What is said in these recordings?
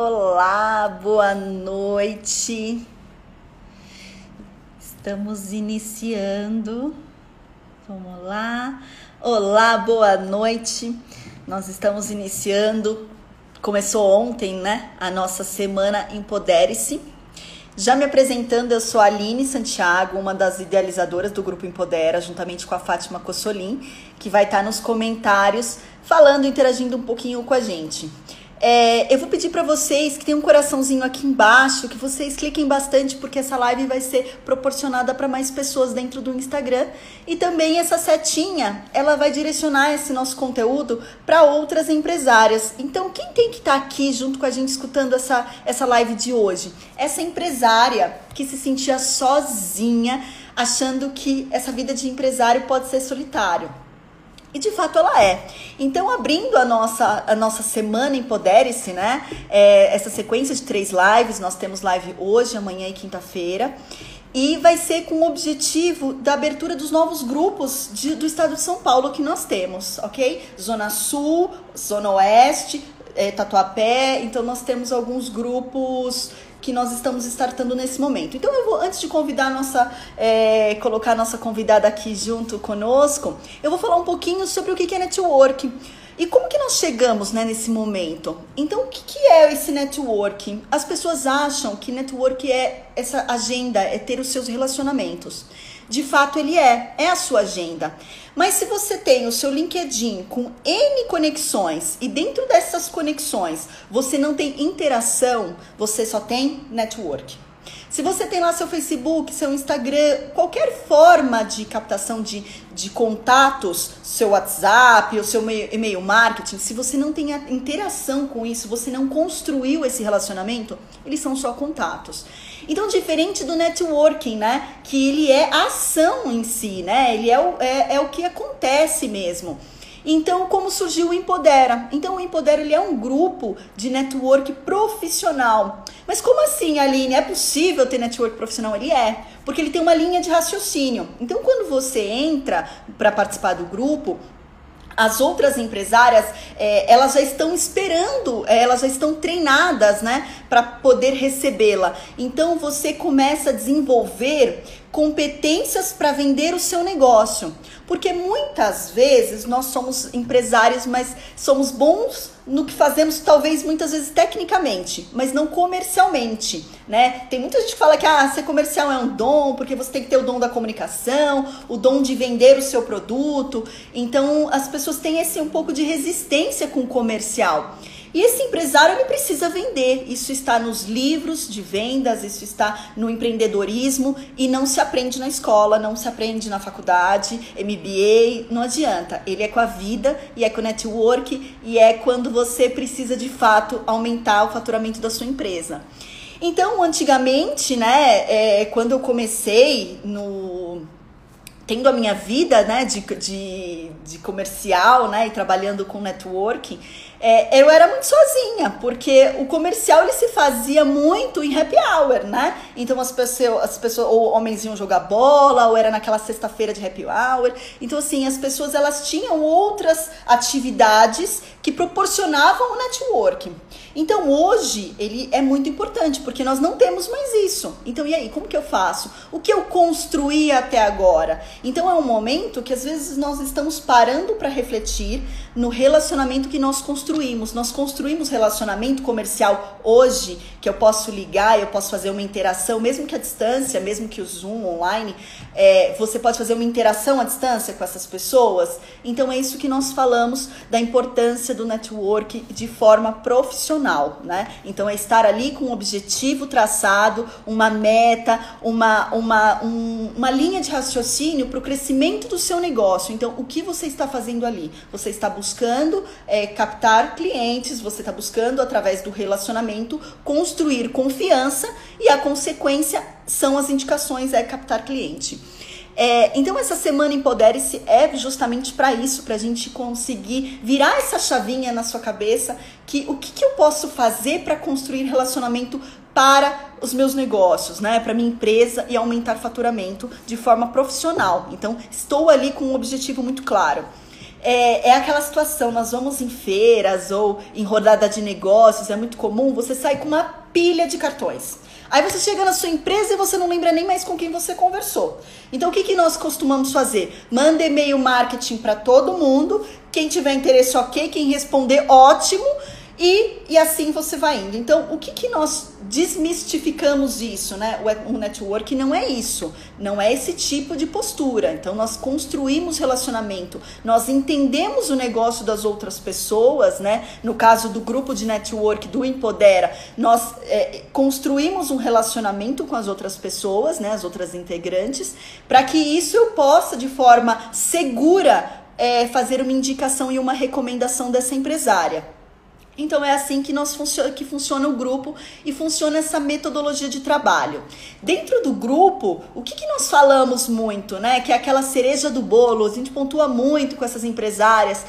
Olá, boa noite. Estamos iniciando. Vamos lá. Olá, boa noite. Nós estamos iniciando. Começou ontem, né? A nossa semana Empodere-se. Já me apresentando, eu sou a Aline Santiago, uma das idealizadoras do Grupo Empodera, juntamente com a Fátima Cossolim, que vai estar nos comentários falando, interagindo um pouquinho com a gente. É, eu vou pedir para vocês que tem um coraçãozinho aqui embaixo, que vocês cliquem bastante, porque essa live vai ser proporcionada para mais pessoas dentro do Instagram. E também essa setinha, ela vai direcionar esse nosso conteúdo para outras empresárias. Então, quem tem que estar tá aqui junto com a gente escutando essa, essa live de hoje? Essa empresária que se sentia sozinha, achando que essa vida de empresário pode ser solitário. E de fato ela é. Então, abrindo a nossa, a nossa semana Empodere-se, né? É, essa sequência de três lives, nós temos live hoje, amanhã e quinta-feira. E vai ser com o objetivo da abertura dos novos grupos de, do estado de São Paulo que nós temos, ok? Zona Sul, Zona Oeste, é, Tatuapé. Então, nós temos alguns grupos que nós estamos startando nesse momento. Então eu vou, antes de convidar nossa, é, colocar a nossa convidada aqui junto conosco, eu vou falar um pouquinho sobre o que é network. E como que nós chegamos né, nesse momento? Então, o que, que é esse networking? As pessoas acham que network é essa agenda, é ter os seus relacionamentos. De fato, ele é, é a sua agenda. Mas se você tem o seu LinkedIn com N conexões e dentro dessas conexões você não tem interação, você só tem network. Se você tem lá seu Facebook, seu Instagram, qualquer forma de captação de, de contatos, seu WhatsApp, o seu e-mail marketing, se você não tem interação com isso, você não construiu esse relacionamento, eles são só contatos. Então, diferente do networking, né? Que ele é ação em si, né? Ele é o, é, é o que acontece mesmo. Então, como surgiu o Empodera? Então, o Empodera ele é um grupo de network profissional. Mas como assim, Aline? É possível ter network profissional? Ele é, porque ele tem uma linha de raciocínio. Então, quando você entra para participar do grupo, as outras empresárias, é, elas já estão esperando, é, elas já estão treinadas, né, para poder recebê-la. Então você começa a desenvolver competências para vender o seu negócio. Porque muitas vezes nós somos empresários, mas somos bons no que fazemos, talvez muitas vezes tecnicamente, mas não comercialmente, né? Tem muita gente que fala que ah, ser comercial é um dom, porque você tem que ter o dom da comunicação, o dom de vender o seu produto. Então, as pessoas têm esse um pouco de resistência com o comercial. E esse empresário ele precisa vender. Isso está nos livros de vendas, isso está no empreendedorismo e não se aprende na escola, não se aprende na faculdade, MBA, não adianta. Ele é com a vida e é com o network e é quando você precisa de fato aumentar o faturamento da sua empresa. Então, antigamente, né, é, quando eu comecei no tendo a minha vida, né, de, de, de comercial, né, e trabalhando com networking, é, eu era muito sozinha, porque o comercial ele se fazia muito em happy hour, né? Então as pessoas, as pessoas ou homens iam jogar bola, ou era naquela sexta-feira de happy hour. Então assim, as pessoas elas tinham outras atividades que proporcionavam o networking. Então hoje ele é muito importante, porque nós não temos mais isso. Então e aí, como que eu faço? O que eu construí até agora? Então é um momento que às vezes nós estamos parando para refletir no relacionamento que nós construímos. Nós construímos relacionamento comercial hoje, que eu posso ligar, eu posso fazer uma interação, mesmo que a distância, mesmo que o Zoom online, é, você pode fazer uma interação à distância com essas pessoas. Então é isso que nós falamos da importância do network de forma profissional, né? Então é estar ali com um objetivo traçado, uma meta, uma, uma, um, uma linha de raciocínio para o crescimento do seu negócio. Então, o que você está fazendo ali? Você está buscando é, captar clientes, você está buscando, através do relacionamento, construir confiança e a consequência são as indicações, é captar cliente. É, então, essa semana Empodere-se é justamente para isso, para a gente conseguir virar essa chavinha na sua cabeça que o que, que eu posso fazer para construir relacionamento para os meus negócios, né, para minha empresa e aumentar faturamento de forma profissional. Então, estou ali com um objetivo muito claro. é, é aquela situação, nós vamos em feiras ou em rodada de negócios, é muito comum, você sai com uma pilha de cartões. Aí você chega na sua empresa e você não lembra nem mais com quem você conversou. Então o que, que nós costumamos fazer? Manda e-mail marketing para todo mundo. Quem tiver interesse, ok. Quem responder, ótimo. E, e assim você vai indo. Então, o que, que nós desmistificamos isso, né? O network não é isso, não é esse tipo de postura. Então, nós construímos relacionamento, nós entendemos o negócio das outras pessoas, né? No caso do grupo de network do Empodera, nós é, construímos um relacionamento com as outras pessoas, né? As outras integrantes, para que isso eu possa, de forma segura, é, fazer uma indicação e uma recomendação dessa empresária. Então é assim que nós funciona, que funciona o grupo e funciona essa metodologia de trabalho. Dentro do grupo, o que, que nós falamos muito, né? Que é aquela cereja do bolo, a gente pontua muito com essas empresárias,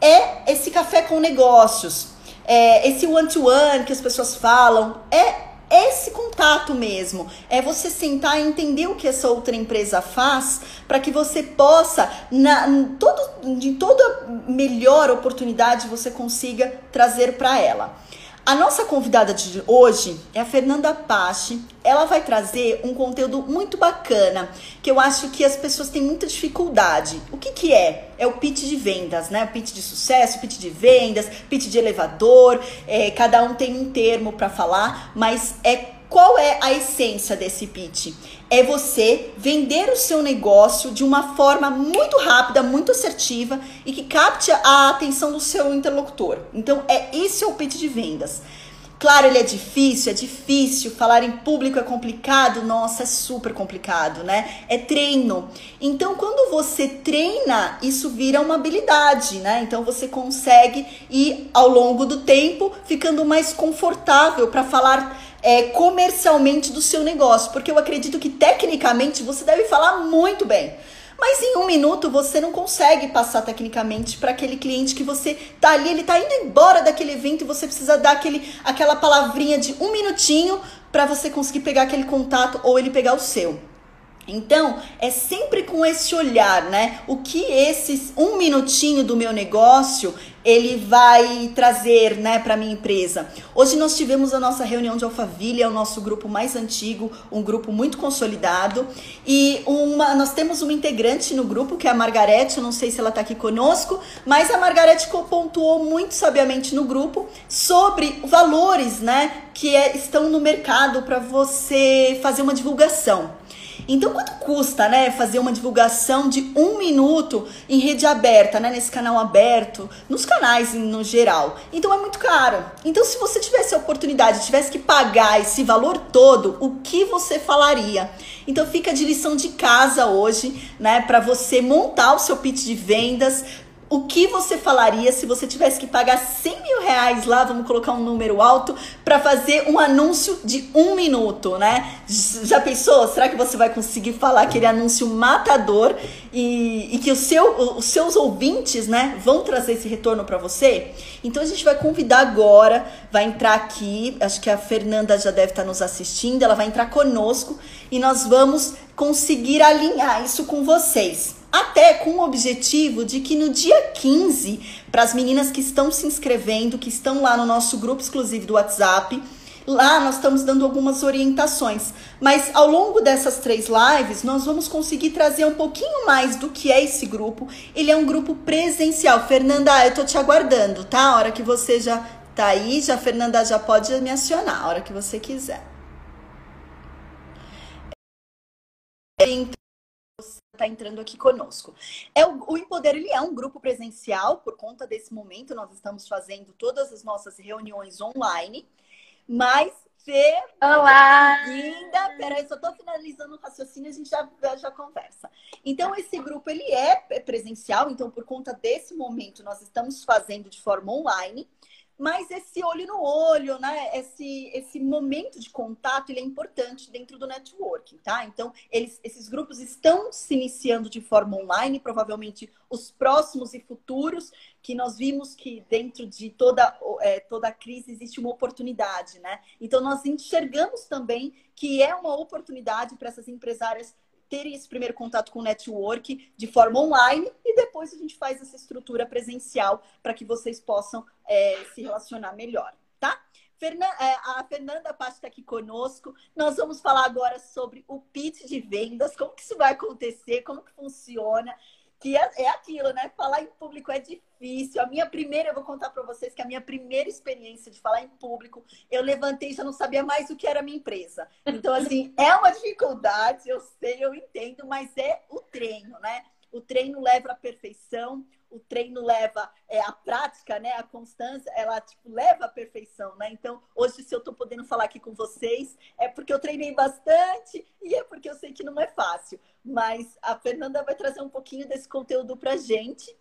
é esse café com negócios. É esse one-to-one -one que as pessoas falam, é esse contato mesmo. É você sentar e entender o que essa outra empresa faz para que você possa, na, todo, de toda melhor oportunidade, você consiga trazer para ela. A nossa convidada de hoje é a Fernanda Pache. Ela vai trazer um conteúdo muito bacana, que eu acho que as pessoas têm muita dificuldade. O que, que é? É o pitch de vendas, né? O pitch de sucesso, pitch de vendas, pitch de elevador. É, cada um tem um termo para falar, mas é qual é a essência desse pitch? É você vender o seu negócio de uma forma muito rápida, muito assertiva e que capte a atenção do seu interlocutor. Então, é esse é o pitch de vendas. Claro, ele é difícil, é difícil. Falar em público é complicado, nossa, é super complicado, né? É treino. Então, quando você treina, isso vira uma habilidade, né? Então, você consegue ir ao longo do tempo ficando mais confortável para falar é, comercialmente do seu negócio, porque eu acredito que tecnicamente você deve falar muito bem. Mas em um minuto você não consegue passar tecnicamente para aquele cliente que você tá ali, ele tá indo embora daquele evento e você precisa dar aquele, aquela palavrinha de um minutinho para você conseguir pegar aquele contato ou ele pegar o seu. Então, é sempre com esse olhar, né? O que esse um minutinho do meu negócio ele vai trazer, né, para minha empresa. Hoje nós tivemos a nossa reunião de Alphaville, é o nosso grupo mais antigo, um grupo muito consolidado, e uma, nós temos uma integrante no grupo que é a Margarete, eu não sei se ela está aqui conosco, mas a Margarete pontuou muito sabiamente no grupo sobre valores, né, que é, estão no mercado para você fazer uma divulgação. Então, quanto custa, né, fazer uma divulgação de um minuto em rede aberta, né, nesse canal aberto, nos canais no geral? Então, é muito caro. Então, se você tivesse a oportunidade, tivesse que pagar esse valor todo, o que você falaria? Então, fica de lição de casa hoje, né, para você montar o seu pitch de vendas, o que você falaria se você tivesse que pagar 100 mil reais lá, vamos colocar um número alto, para fazer um anúncio de um minuto, né? Já pensou? Será que você vai conseguir falar aquele anúncio matador e, e que o seu, os seus ouvintes, né, vão trazer esse retorno para você? Então a gente vai convidar agora, vai entrar aqui, acho que a Fernanda já deve estar nos assistindo, ela vai entrar conosco e nós vamos conseguir alinhar isso com vocês. Até com o objetivo de que no dia 15, para as meninas que estão se inscrevendo, que estão lá no nosso grupo exclusivo do WhatsApp, Lá nós estamos dando algumas orientações, mas ao longo dessas três lives nós vamos conseguir trazer um pouquinho mais do que é esse grupo. Ele é um grupo presencial. Fernanda, eu tô te aguardando, tá? A hora que você já tá aí, já Fernanda já pode me acionar, a hora que você quiser. Então, está entrando aqui conosco. É o, o Empoder ele é um grupo presencial por conta desse momento. Nós estamos fazendo todas as nossas reuniões online, mas Fê, Olá! Linda! Peraí, só estou finalizando o raciocínio, a gente já, já conversa. Então, esse grupo ele é presencial, então, por conta desse momento, nós estamos fazendo de forma online. Mas esse olho no olho, né? Esse, esse momento de contato, ele é importante dentro do networking, tá? Então, eles, esses grupos estão se iniciando de forma online, provavelmente os próximos e futuros, que nós vimos que dentro de toda, é, toda a crise existe uma oportunidade, né? Então, nós enxergamos também que é uma oportunidade para essas empresárias terem esse primeiro contato com o network de forma online e depois a gente faz essa estrutura presencial para que vocês possam é, se relacionar melhor, tá? É, a Fernanda Patti está aqui conosco. Nós vamos falar agora sobre o pitch de vendas, como que isso vai acontecer, como que funciona que é, é, aquilo, né? Falar em público é difícil. A minha primeira, eu vou contar para vocês que a minha primeira experiência de falar em público, eu levantei e já não sabia mais o que era a minha empresa. Então, assim, é uma dificuldade, eu sei, eu entendo, mas é o treino, né? O treino leva à perfeição, o treino leva é, a prática, né? A constância, ela tipo, leva à perfeição, né? Então, hoje, se eu estou podendo falar aqui com vocês, é porque eu treinei bastante e é porque eu sei que não é fácil. Mas a Fernanda vai trazer um pouquinho desse conteúdo para gente.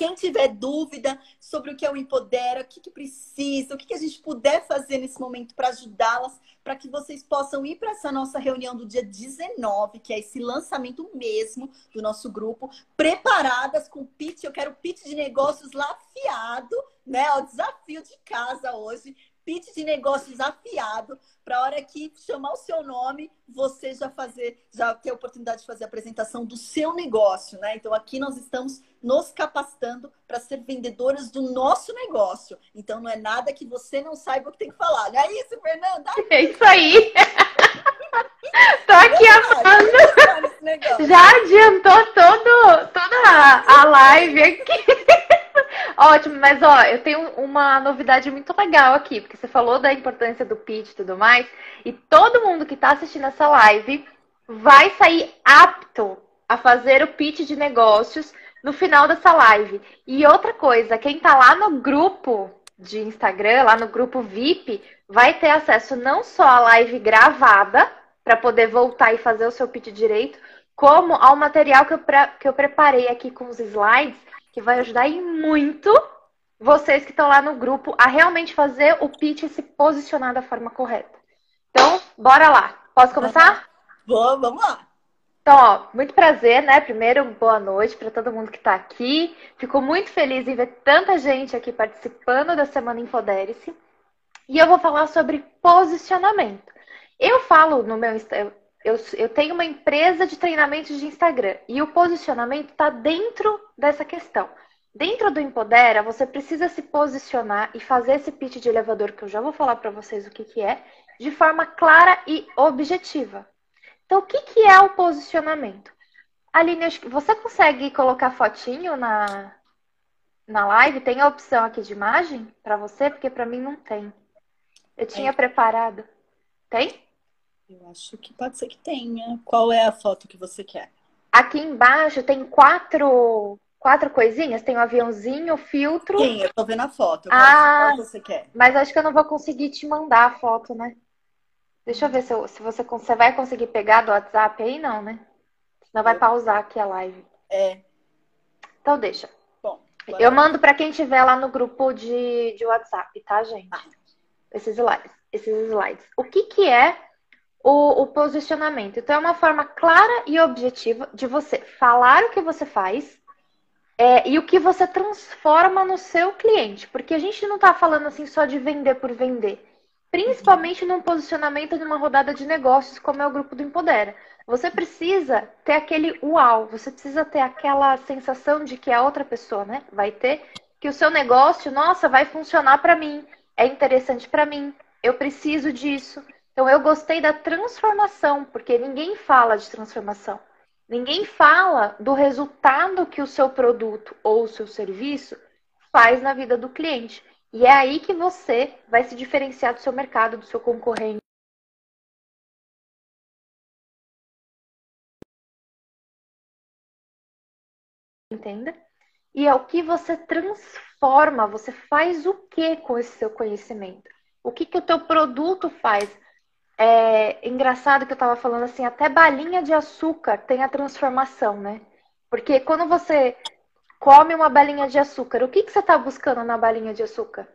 Quem tiver dúvida sobre o que é o Empodera, o que, que precisa, o que, que a gente puder fazer nesse momento para ajudá-las, para que vocês possam ir para essa nossa reunião do dia 19, que é esse lançamento mesmo do nosso grupo, preparadas com pitch. Eu quero pitch de negócios lá afiado, né? O desafio de casa hoje pitch de negócios afiado para a hora que chamar o seu nome, você já fazer, já ter a oportunidade de fazer a apresentação do seu negócio, né? Então aqui nós estamos nos capacitando para ser vendedoras do nosso negócio. Então não é nada que você não saiba o que tem que falar. Não é isso, Fernanda? É isso aí. Tô aqui amando. Já adiantou todo, toda a live aqui. Ótimo, mas ó, eu tenho uma novidade muito legal aqui, porque você falou da importância do pitch e tudo mais, e todo mundo que está assistindo essa live vai sair apto a fazer o pitch de negócios no final dessa live. E outra coisa, quem está lá no grupo de Instagram, lá no grupo VIP, vai ter acesso não só à live gravada, para poder voltar e fazer o seu pitch direito, como ao material que eu, que eu preparei aqui com os slides que vai ajudar e muito vocês que estão lá no grupo a realmente fazer o pitch e se posicionar da forma correta. Então, bora lá. Posso começar? Boa, vamos lá. Então, ó, muito prazer, né? Primeiro, boa noite para todo mundo que está aqui. Fico muito feliz em ver tanta gente aqui participando da Semana Infodere-se. E eu vou falar sobre posicionamento. Eu falo no meu eu, eu tenho uma empresa de treinamento de Instagram e o posicionamento está dentro dessa questão. Dentro do Empodera, você precisa se posicionar e fazer esse pitch de elevador, que eu já vou falar para vocês o que, que é, de forma clara e objetiva. Então, o que, que é o posicionamento? Aline, você consegue colocar fotinho na, na live? Tem a opção aqui de imagem para você? Porque para mim não tem. Eu tinha é. preparado. Tem? Eu acho que pode ser que tenha. Qual é a foto que você quer? Aqui embaixo tem quatro, quatro coisinhas. Tem o um aviãozinho, o filtro. Sim, eu tô vendo a foto. Ah, qual você quer? Mas acho que eu não vou conseguir te mandar a foto, né? Deixa eu ver se, eu, se você, você vai conseguir pegar do WhatsApp aí, não, né? Senão vai pausar aqui a live. É. Então deixa. Bom. Eu mando para quem tiver lá no grupo de, de WhatsApp, tá, gente? Ah. Esses slides. Esses slides. O que que é o, o, posicionamento. Então, é uma forma clara e objetiva de você falar o que você faz é, e o que você transforma no seu cliente. Porque a gente não está falando assim só de vender por vender. Principalmente num posicionamento de uma rodada de negócios, como é o grupo do Empodera. Você precisa ter aquele uau, você precisa ter aquela sensação de que a outra pessoa, né, vai ter que o seu negócio, nossa, vai funcionar para mim, é interessante para mim, eu preciso disso. Então eu gostei da transformação, porque ninguém fala de transformação. Ninguém fala do resultado que o seu produto ou o seu serviço faz na vida do cliente. E é aí que você vai se diferenciar do seu mercado, do seu concorrente. Entenda? E é o que você transforma, você faz o que com esse seu conhecimento? O que, que o teu produto faz? É engraçado que eu tava falando assim, até balinha de açúcar tem a transformação, né? Porque quando você come uma balinha de açúcar, o que, que você está buscando na balinha de açúcar?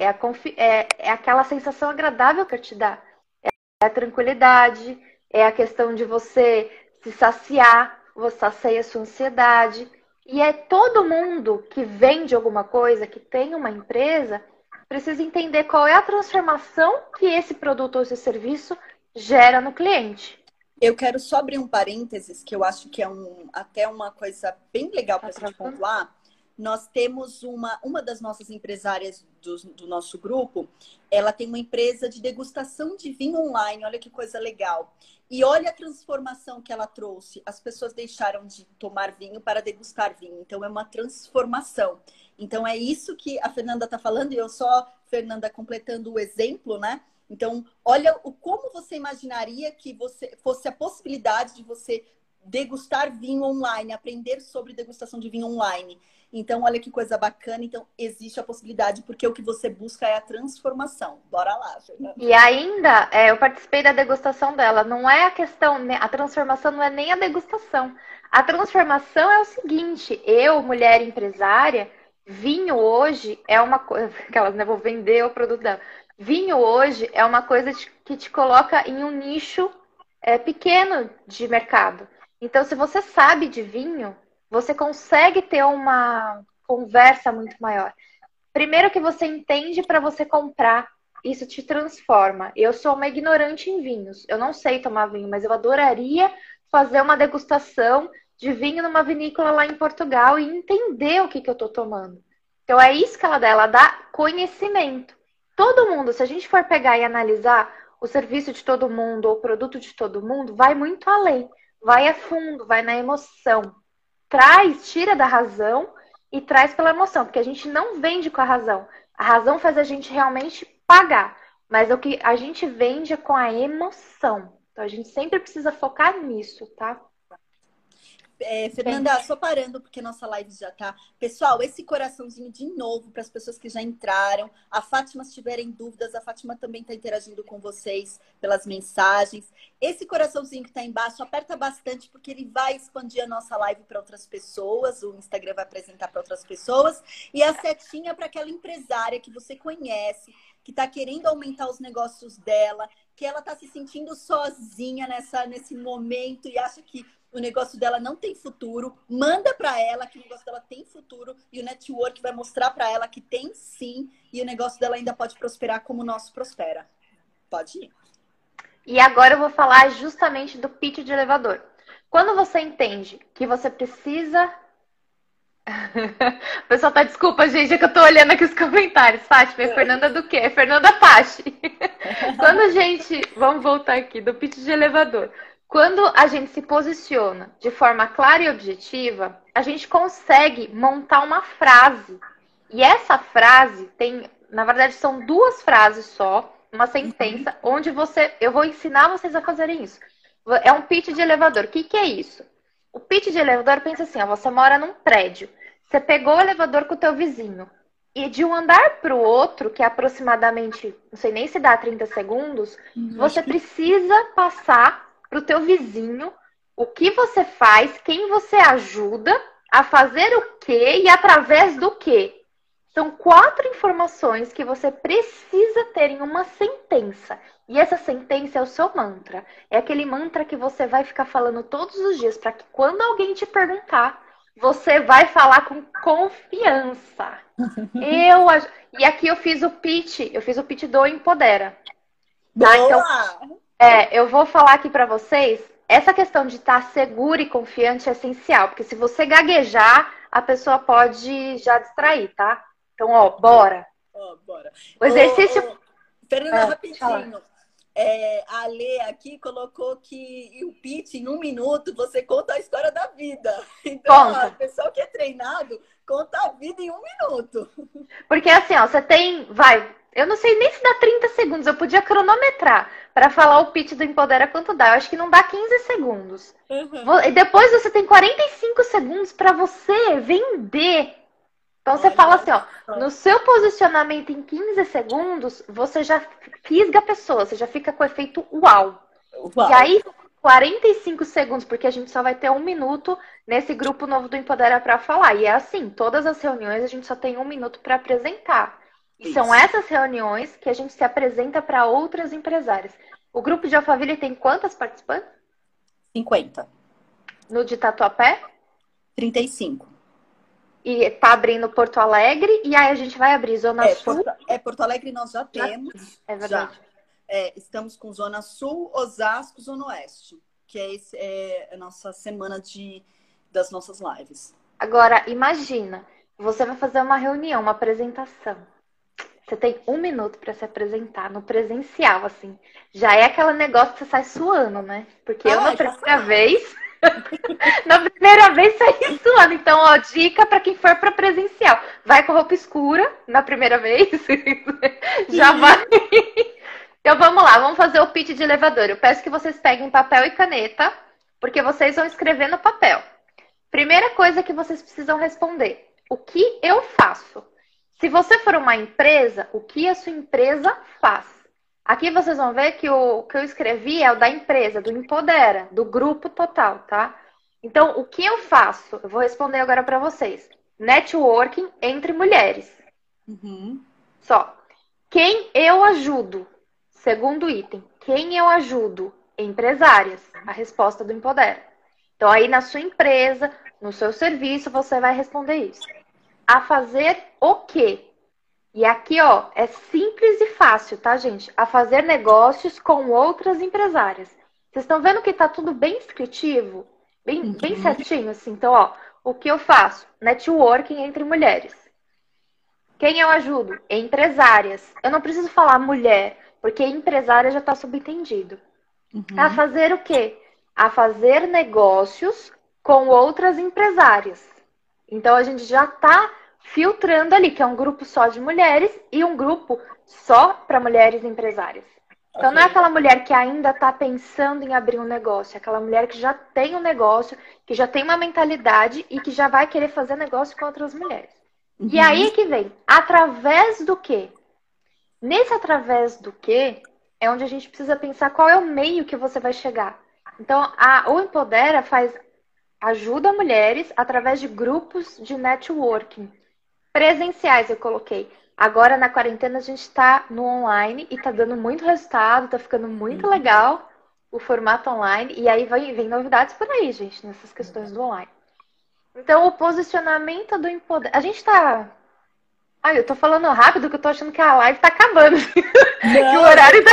É, a é, é aquela sensação agradável que te dá. É a tranquilidade, é a questão de você se saciar, você sacia a sua ansiedade. E é todo mundo que vende alguma coisa, que tem uma empresa, precisa entender qual é a transformação que esse produto ou esse serviço gera no cliente. Eu quero só abrir um parênteses, que eu acho que é um, até uma coisa bem legal para a gente pontuar. Nós temos uma, uma das nossas empresárias do, do nosso grupo, ela tem uma empresa de degustação de vinho online, olha que coisa legal. E olha a transformação que ela trouxe. As pessoas deixaram de tomar vinho para degustar vinho. Então é uma transformação. Então é isso que a Fernanda está falando, e eu só, Fernanda, completando o exemplo, né? Então, olha o como você imaginaria que você fosse a possibilidade de você degustar vinho online, aprender sobre degustação de vinho online. Então, olha que coisa bacana. Então, existe a possibilidade, porque o que você busca é a transformação. Bora lá, Fernanda. E ainda, é, eu participei da degustação dela. Não é a questão, né, a transformação não é nem a degustação. A transformação é o seguinte: eu, mulher empresária, vinho hoje é uma coisa. Aquelas, né? Vou vender o produto dela. Vinho hoje é uma coisa que te coloca em um nicho é, pequeno de mercado. Então, se você sabe de vinho, você consegue ter uma conversa muito maior. Primeiro que você entende para você comprar, isso te transforma. Eu sou uma ignorante em vinhos. Eu não sei tomar vinho, mas eu adoraria fazer uma degustação de vinho numa vinícola lá em Portugal e entender o que, que eu estou tomando. Então é isso que ela dá, ela dá conhecimento. Todo mundo, se a gente for pegar e analisar o serviço de todo mundo ou o produto de todo mundo, vai muito além, vai a fundo, vai na emoção. Traz, tira da razão e traz pela emoção, porque a gente não vende com a razão. A razão faz a gente realmente pagar, mas o que a gente vende é com a emoção. Então a gente sempre precisa focar nisso, tá? É, Fernanda, só parando, porque nossa live já tá. Pessoal, esse coraçãozinho de novo para as pessoas que já entraram. A Fátima, se tiverem dúvidas, a Fátima também está interagindo com vocês pelas mensagens. Esse coraçãozinho que está embaixo, aperta bastante, porque ele vai expandir a nossa live para outras pessoas. O Instagram vai apresentar para outras pessoas. E a setinha para aquela empresária que você conhece, que está querendo aumentar os negócios dela, que ela está se sentindo sozinha nessa, nesse momento e acha que o negócio dela não tem futuro, manda para ela que o negócio dela tem futuro e o network vai mostrar para ela que tem sim e o negócio dela ainda pode prosperar como o nosso prospera. Pode ir. E agora eu vou falar justamente do pitch de elevador. Quando você entende que você precisa o pessoal tá, desculpa, gente, é que eu tô olhando aqui os comentários. Fátima, é Fernanda do quê? É Fernanda Pache. Quando a gente. Vamos voltar aqui, do pitch de elevador. Quando a gente se posiciona de forma clara e objetiva, a gente consegue montar uma frase. E essa frase tem, na verdade, são duas frases só, uma sentença, uhum. onde você. Eu vou ensinar vocês a fazerem isso. É um pitch de elevador. O que, que é isso? O pitch de elevador pensa assim: ó, você mora num prédio, você pegou o elevador com o teu vizinho. E de um andar para o outro, que é aproximadamente, não sei nem se dá 30 segundos, uhum, você precisa passar para o teu vizinho o que você faz, quem você ajuda a fazer o que e através do que. São quatro informações que você precisa ter em uma sentença. E essa sentença é o seu mantra. É aquele mantra que você vai ficar falando todos os dias para que quando alguém te perguntar, você vai falar com confiança. eu e aqui eu fiz o pitch, eu fiz o pitch do Empodera. Tá? Então, é, eu vou falar aqui para vocês, essa questão de estar seguro e confiante é essencial, porque se você gaguejar, a pessoa pode já distrair, tá? Então, ó, bora. Ó, bora. O exercício. Ô, ô, Fernanda, ah, rapidinho. É, a Lê aqui colocou que o pitch, em um minuto, você conta a história da vida. Então, conta. o pessoal que é treinado conta a vida em um minuto. Porque assim, ó, você tem. Vai, eu não sei nem se dá 30 segundos, eu podia cronometrar para falar o pitch do Empodera quanto dá. Eu acho que não dá 15 segundos. Uhum. E depois você tem 45 segundos para você vender. Então você fala assim, ó, no seu posicionamento em 15 segundos, você já fisga a pessoa, você já fica com o efeito uau. uau. E aí, 45 segundos, porque a gente só vai ter um minuto nesse grupo novo do Empodera para falar. E é assim, todas as reuniões a gente só tem um minuto para apresentar. E são essas reuniões que a gente se apresenta para outras empresárias. O grupo de Alphaville tem quantas participantes? 50. No de Tatuapé? 35. E tá abrindo Porto Alegre e aí a gente vai abrir Zona é, Sul. Porto, é, Porto Alegre nós já temos. É verdade. Já. É, estamos com Zona Sul, Osasco, Zona Oeste. que é, esse, é a nossa semana de, das nossas lives. Agora, imagina, você vai fazer uma reunião, uma apresentação. Você tem um minuto para se apresentar no presencial, assim. Já é aquele negócio que você sai suando, né? Porque ah, eu, na primeira vez, na primeira vez saí suando. Então, ó, dica para quem for para presencial. Vai com roupa escura na primeira vez. Já vai. Então, vamos lá. Vamos fazer o pitch de elevador. Eu peço que vocês peguem papel e caneta, porque vocês vão escrever no papel. Primeira coisa que vocês precisam responder: o que eu faço? Se você for uma empresa, o que a sua empresa faz? Aqui vocês vão ver que o que eu escrevi é o da empresa, do Empodera, do grupo total, tá? Então, o que eu faço? Eu vou responder agora para vocês. Networking entre mulheres. Uhum. Só. Quem eu ajudo? Segundo item. Quem eu ajudo? Empresárias. A resposta do Empodera. Então, aí na sua empresa, no seu serviço, você vai responder isso a fazer o quê? E aqui, ó, é simples e fácil, tá, gente? A fazer negócios com outras empresárias. Vocês estão vendo que tá tudo bem descritivo? Bem, uhum. bem certinho, assim. Então, ó, o que eu faço? Networking entre mulheres. Quem eu ajudo? Empresárias. Eu não preciso falar mulher, porque empresária já está subentendido. Uhum. A fazer o quê? A fazer negócios com outras empresárias. Então a gente já está filtrando ali, que é um grupo só de mulheres e um grupo só para mulheres empresárias. Então okay. não é aquela mulher que ainda está pensando em abrir um negócio, é aquela mulher que já tem um negócio, que já tem uma mentalidade e que já vai querer fazer negócio com outras mulheres. Uhum. E aí que vem, através do quê? Nesse através do quê é onde a gente precisa pensar qual é o meio que você vai chegar. Então, a, o Empodera faz ajuda mulheres através de grupos de networking. Presenciais eu coloquei. Agora na quarentena a gente está no online e está dando muito resultado, está ficando muito uhum. legal o formato online. E aí vem, vem novidades por aí, gente, nessas questões do online. Então, o posicionamento do empoderamento. A gente está Ai, eu tô falando rápido que eu tô achando que a live tá acabando. Não, que o horário tá.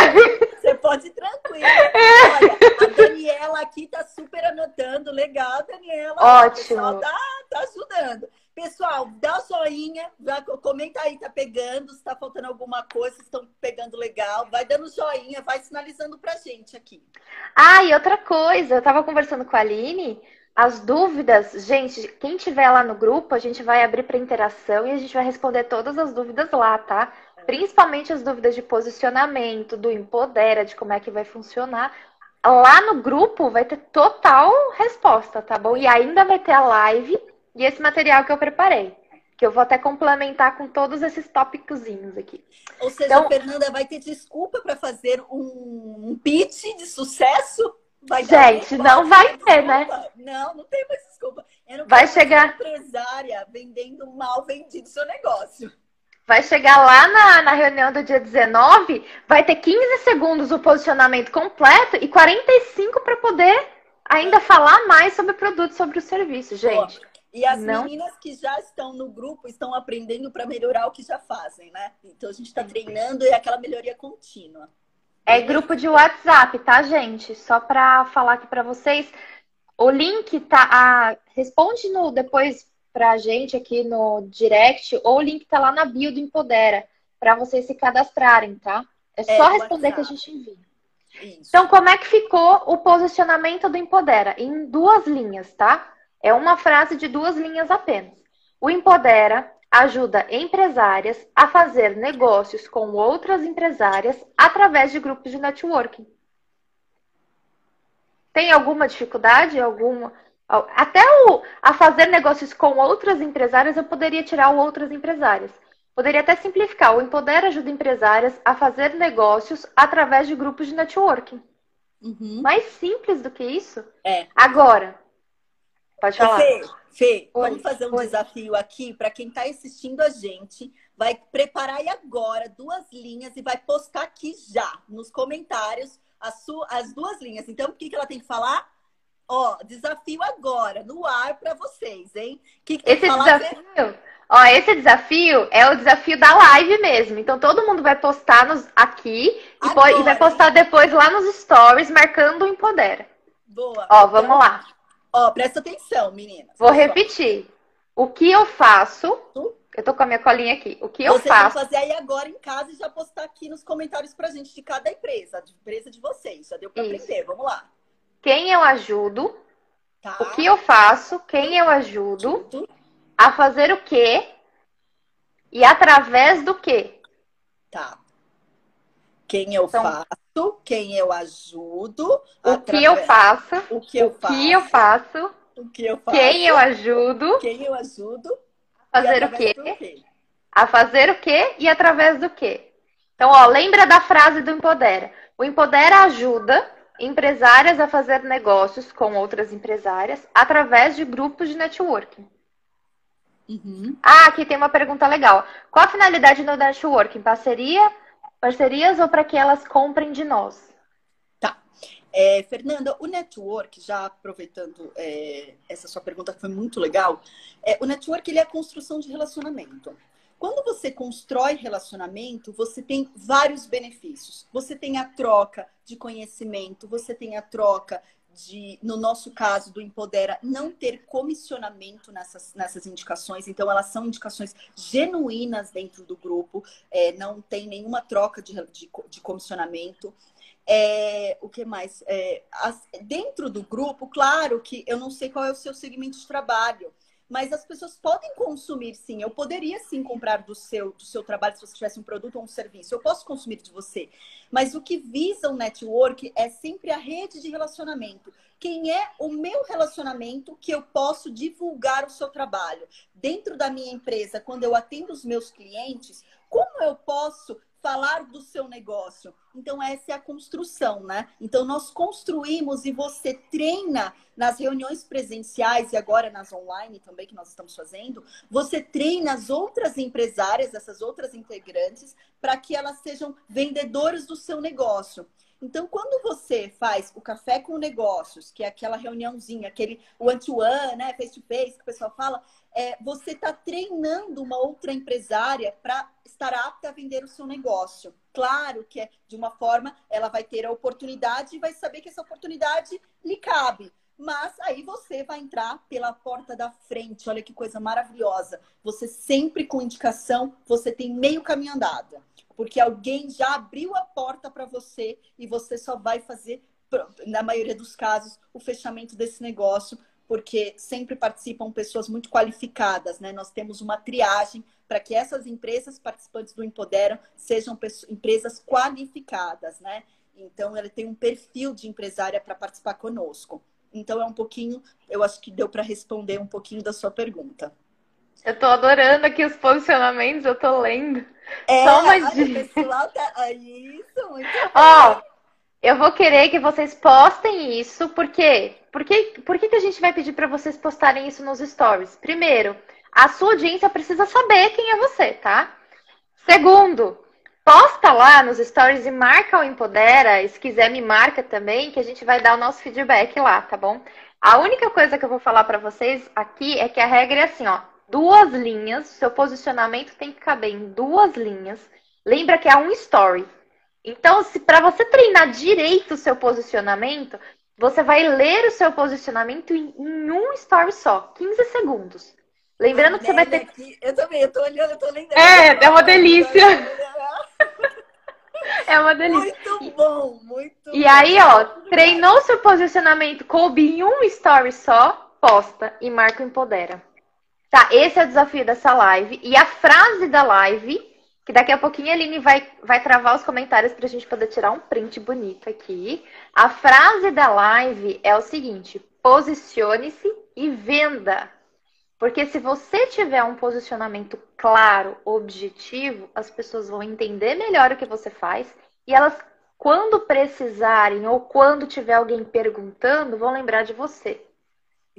Você pode ir tranquilo. É. Olha, a Daniela aqui tá super anotando. Legal, Daniela. Ótimo. O pessoal tá, tá ajudando. Pessoal, dá o joinha, comenta aí, tá pegando, se tá faltando alguma coisa, se estão pegando legal, vai dando joinha, vai sinalizando pra gente aqui. Ah, e outra coisa, eu tava conversando com a Aline, as dúvidas, gente, quem tiver lá no grupo, a gente vai abrir para interação e a gente vai responder todas as dúvidas lá, tá? Principalmente as dúvidas de posicionamento, do empodera, de como é que vai funcionar. Lá no grupo vai ter total resposta, tá bom? E ainda vai ter a live e esse material que eu preparei. Que eu vou até complementar com todos esses tópicozinhos aqui. Ou seja, então, a Fernanda vai ter desculpa para fazer um, um pitch de sucesso Vai Gente, não vai ter, né? Não, não tem mais desculpa. vai chegar empresária vendendo mal vendido seu negócio. Vai chegar lá na, na reunião do dia 19, vai ter 15 segundos o posicionamento completo e 45 para poder ainda é. falar mais sobre o produto, sobre o serviço, gente. Pô, e as não... meninas que já estão no grupo estão aprendendo para melhorar o que já fazem, né? Então a gente está treinando e é aquela melhoria contínua. É grupo de WhatsApp, tá, gente? Só para falar aqui para vocês. O link tá. A, responde no, depois pra gente aqui no direct, ou o link tá lá na bio do Empodera, para vocês se cadastrarem, tá? É, é só responder WhatsApp. que a gente envia. Isso. Então, como é que ficou o posicionamento do Empodera? Em duas linhas, tá? É uma frase de duas linhas apenas. O Empodera ajuda empresárias a fazer negócios com outras empresárias através de grupos de networking. Tem alguma dificuldade? Alguma. Até o, a fazer negócios com outras empresárias, eu poderia tirar o outras empresárias. Poderia até simplificar. O Empoder ajuda empresárias a fazer negócios através de grupos de networking. Uhum. Mais simples do que isso? É. Agora, pode falar. Fê, Fê, Oi. vamos fazer um Oi. desafio aqui para quem está assistindo a gente. Vai preparar aí agora duas linhas e vai postar aqui já nos comentários as, as duas linhas. Então, o que, que ela tem que falar? Ó, desafio agora, no ar para vocês, hein? Que que esse desafio, ó, esse desafio é o desafio da live mesmo. Então, todo mundo vai postar nos, aqui e, e vai postar depois lá nos stories, marcando o Empodera. Boa. Ó, vamos então, lá. Ó, presta atenção, meninas. Vou repetir. O que eu faço? Eu tô com a minha colinha aqui. O que eu vocês faço? fazer aí agora em casa e já postar aqui nos comentários pra gente de cada empresa, de empresa de vocês. Já deu pra Isso. aprender. Vamos lá. Quem eu ajudo? Tá. O que eu faço? Quem eu ajudo? Tudo. A fazer o quê? E através do quê? Tá. Quem eu então, faço? Quem eu ajudo? O através... que eu faço? O que eu faço? Que eu faço? O que eu faço? Quem eu ajudo? Quem eu ajudo? Fazer o quê? quê? A fazer o quê e através do quê? Então, ó, lembra da frase do Empodera. O Empodera ajuda empresárias a fazer negócios com outras empresárias através de grupos de networking. Uhum. Ah, aqui tem uma pergunta legal. Qual a finalidade do networking? Parceria, parcerias ou para que elas comprem de nós? É, Fernanda, o network, já aproveitando é, essa sua pergunta que foi muito legal, é, o network ele é a construção de relacionamento. Quando você constrói relacionamento, você tem vários benefícios. Você tem a troca de conhecimento, você tem a troca de, no nosso caso do Empodera, não ter comissionamento nessas, nessas indicações. Então, elas são indicações genuínas dentro do grupo, é, não tem nenhuma troca de, de, de comissionamento. É, o que mais? É, as, dentro do grupo, claro que eu não sei qual é o seu segmento de trabalho, mas as pessoas podem consumir sim. Eu poderia sim comprar do seu, do seu trabalho se você tivesse um produto ou um serviço. Eu posso consumir de você. Mas o que visa o network é sempre a rede de relacionamento. Quem é o meu relacionamento que eu posso divulgar o seu trabalho? Dentro da minha empresa, quando eu atendo os meus clientes, como eu posso falar do seu negócio. Então, essa é a construção, né? Então, nós construímos e você treina nas reuniões presenciais e agora nas online também, que nós estamos fazendo. Você treina as outras empresárias, essas outras integrantes, para que elas sejam vendedoras do seu negócio. Então, quando você faz o café com negócios, que é aquela reuniãozinha, aquele one-to-one, né, face-to-face, que o pessoal fala, é, você está treinando uma outra empresária para estar apta a vender o seu negócio. Claro que é de uma forma, ela vai ter a oportunidade e vai saber que essa oportunidade lhe cabe. Mas aí você vai entrar pela porta da frente. Olha que coisa maravilhosa. Você sempre com indicação, você tem meio caminho andado porque alguém já abriu a porta para você e você só vai fazer, na maioria dos casos, o fechamento desse negócio, porque sempre participam pessoas muito qualificadas, né? Nós temos uma triagem para que essas empresas participantes do Empoderam sejam empresas qualificadas, né? Então, ela tem um perfil de empresária para participar conosco. Então, é um pouquinho, eu acho que deu para responder um pouquinho da sua pergunta. Eu tô adorando aqui os posicionamentos, eu tô lendo. É, Só uma dica. pessoal tá... Isso, muito Ó, eu vou querer que vocês postem isso, porque por que, por que, que a gente vai pedir para vocês postarem isso nos stories? Primeiro, a sua audiência precisa saber quem é você, tá? Segundo, posta lá nos stories e marca o Empodera. E se quiser, me marca também, que a gente vai dar o nosso feedback lá, tá bom? A única coisa que eu vou falar para vocês aqui é que a regra é assim, ó duas linhas, seu posicionamento tem que caber em duas linhas. Lembra que é um story. Então, se para você treinar direito o seu posicionamento, você vai ler o seu posicionamento em, em um story só, 15 segundos. Lembrando que você vai ter. Aqui. Eu também, eu tô olhando, eu tô lembrando. É, é uma delícia. É uma delícia. Muito bom, muito E aí, ó, treinou seu posicionamento, coube em um story só, posta e marca o Empodera. Tá, esse é o desafio dessa live. E a frase da live, que daqui a pouquinho a Aline vai, vai travar os comentários para a gente poder tirar um print bonito aqui. A frase da live é o seguinte: posicione-se e venda. Porque se você tiver um posicionamento claro, objetivo, as pessoas vão entender melhor o que você faz e elas, quando precisarem ou quando tiver alguém perguntando, vão lembrar de você.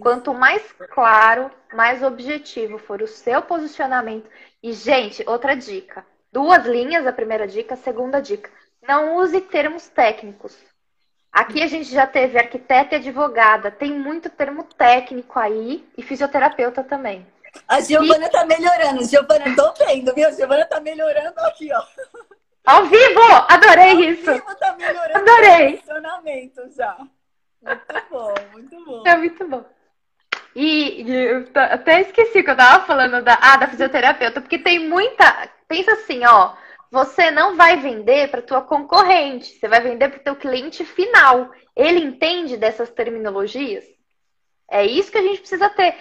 Quanto mais claro, mais objetivo for o seu posicionamento. E, gente, outra dica: duas linhas, a primeira dica, a segunda dica. Não use termos técnicos. Aqui a gente já teve arquiteta e advogada, tem muito termo técnico aí e fisioterapeuta também. A Giovana e... tá melhorando, Giovana, tô vendo, viu? A Giovana tá melhorando aqui, ó. Ao vivo! Adorei Ao isso! Ao vivo tá melhorando Adorei. o funcionamento já. Muito bom, muito bom. É muito bom. E eu até esqueci que eu tava falando da, ah, da fisioterapeuta, porque tem muita. Pensa assim, ó. Você não vai vender para tua concorrente, você vai vender para o teu cliente final. Ele entende dessas terminologias? É isso que a gente precisa ter.